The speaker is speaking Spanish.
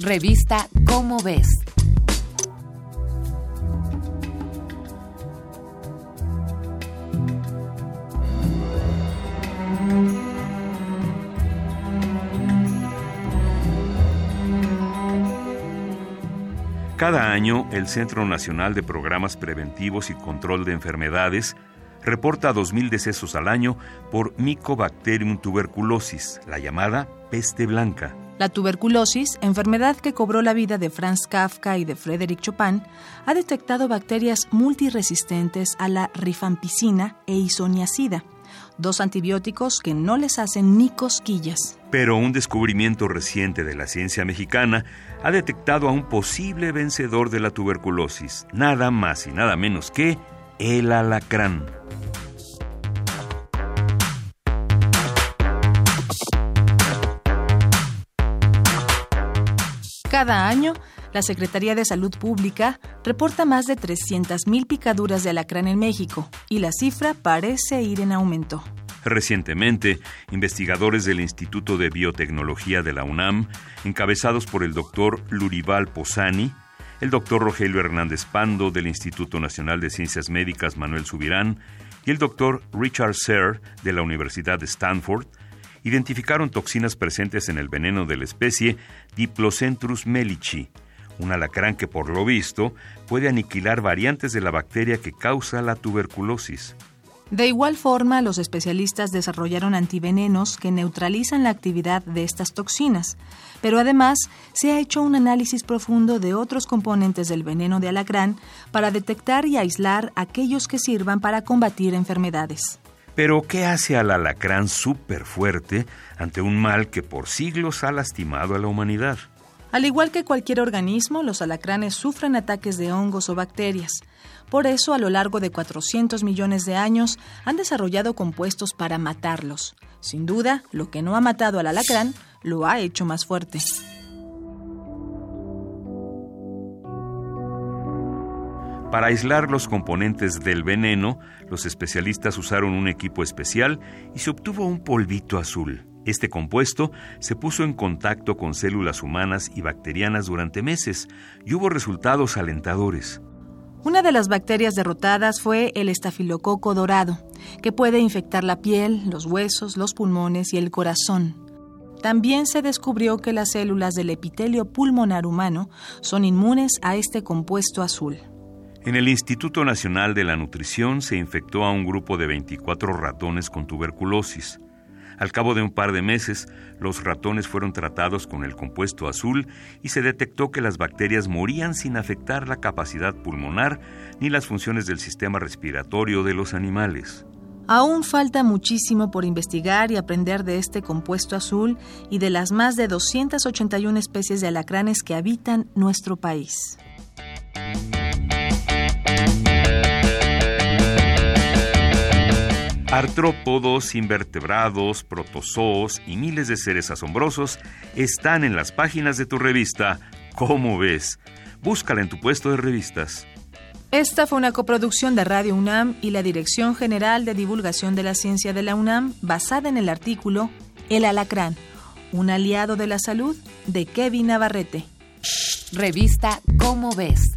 Revista Cómo ves. Cada año, el Centro Nacional de Programas Preventivos y Control de Enfermedades reporta 2.000 decesos al año por Mycobacterium tuberculosis, la llamada peste blanca. La tuberculosis, enfermedad que cobró la vida de Franz Kafka y de Frédéric Chopin, ha detectado bacterias multiresistentes a la rifampicina e isoniazida, dos antibióticos que no les hacen ni cosquillas. Pero un descubrimiento reciente de la ciencia mexicana ha detectado a un posible vencedor de la tuberculosis, nada más y nada menos que el alacrán. Cada año, la Secretaría de Salud Pública reporta más de 300.000 picaduras de alacrán en México y la cifra parece ir en aumento. Recientemente, investigadores del Instituto de Biotecnología de la UNAM, encabezados por el doctor Lurival Posani, el doctor Rogelio Hernández Pando del Instituto Nacional de Ciencias Médicas Manuel Subirán y el doctor Richard Serre de la Universidad de Stanford, identificaron toxinas presentes en el veneno de la especie Diplocentrus melici, un alacrán que por lo visto puede aniquilar variantes de la bacteria que causa la tuberculosis. De igual forma, los especialistas desarrollaron antivenenos que neutralizan la actividad de estas toxinas, pero además se ha hecho un análisis profundo de otros componentes del veneno de alacrán para detectar y aislar aquellos que sirvan para combatir enfermedades. Pero, ¿qué hace al alacrán súper fuerte ante un mal que por siglos ha lastimado a la humanidad? Al igual que cualquier organismo, los alacranes sufren ataques de hongos o bacterias. Por eso, a lo largo de 400 millones de años, han desarrollado compuestos para matarlos. Sin duda, lo que no ha matado al alacrán lo ha hecho más fuerte. Para aislar los componentes del veneno, los especialistas usaron un equipo especial y se obtuvo un polvito azul. Este compuesto se puso en contacto con células humanas y bacterianas durante meses y hubo resultados alentadores. Una de las bacterias derrotadas fue el estafilococo dorado, que puede infectar la piel, los huesos, los pulmones y el corazón. También se descubrió que las células del epitelio pulmonar humano son inmunes a este compuesto azul. En el Instituto Nacional de la Nutrición se infectó a un grupo de 24 ratones con tuberculosis. Al cabo de un par de meses, los ratones fueron tratados con el compuesto azul y se detectó que las bacterias morían sin afectar la capacidad pulmonar ni las funciones del sistema respiratorio de los animales. Aún falta muchísimo por investigar y aprender de este compuesto azul y de las más de 281 especies de alacranes que habitan nuestro país. Artrópodos, invertebrados, protozoos y miles de seres asombrosos están en las páginas de tu revista ¿Cómo ves? Búscala en tu puesto de revistas. Esta fue una coproducción de Radio UNAM y la Dirección General de Divulgación de la Ciencia de la UNAM basada en el artículo El alacrán, un aliado de la salud de Kevin Navarrete. Revista ¿Cómo ves?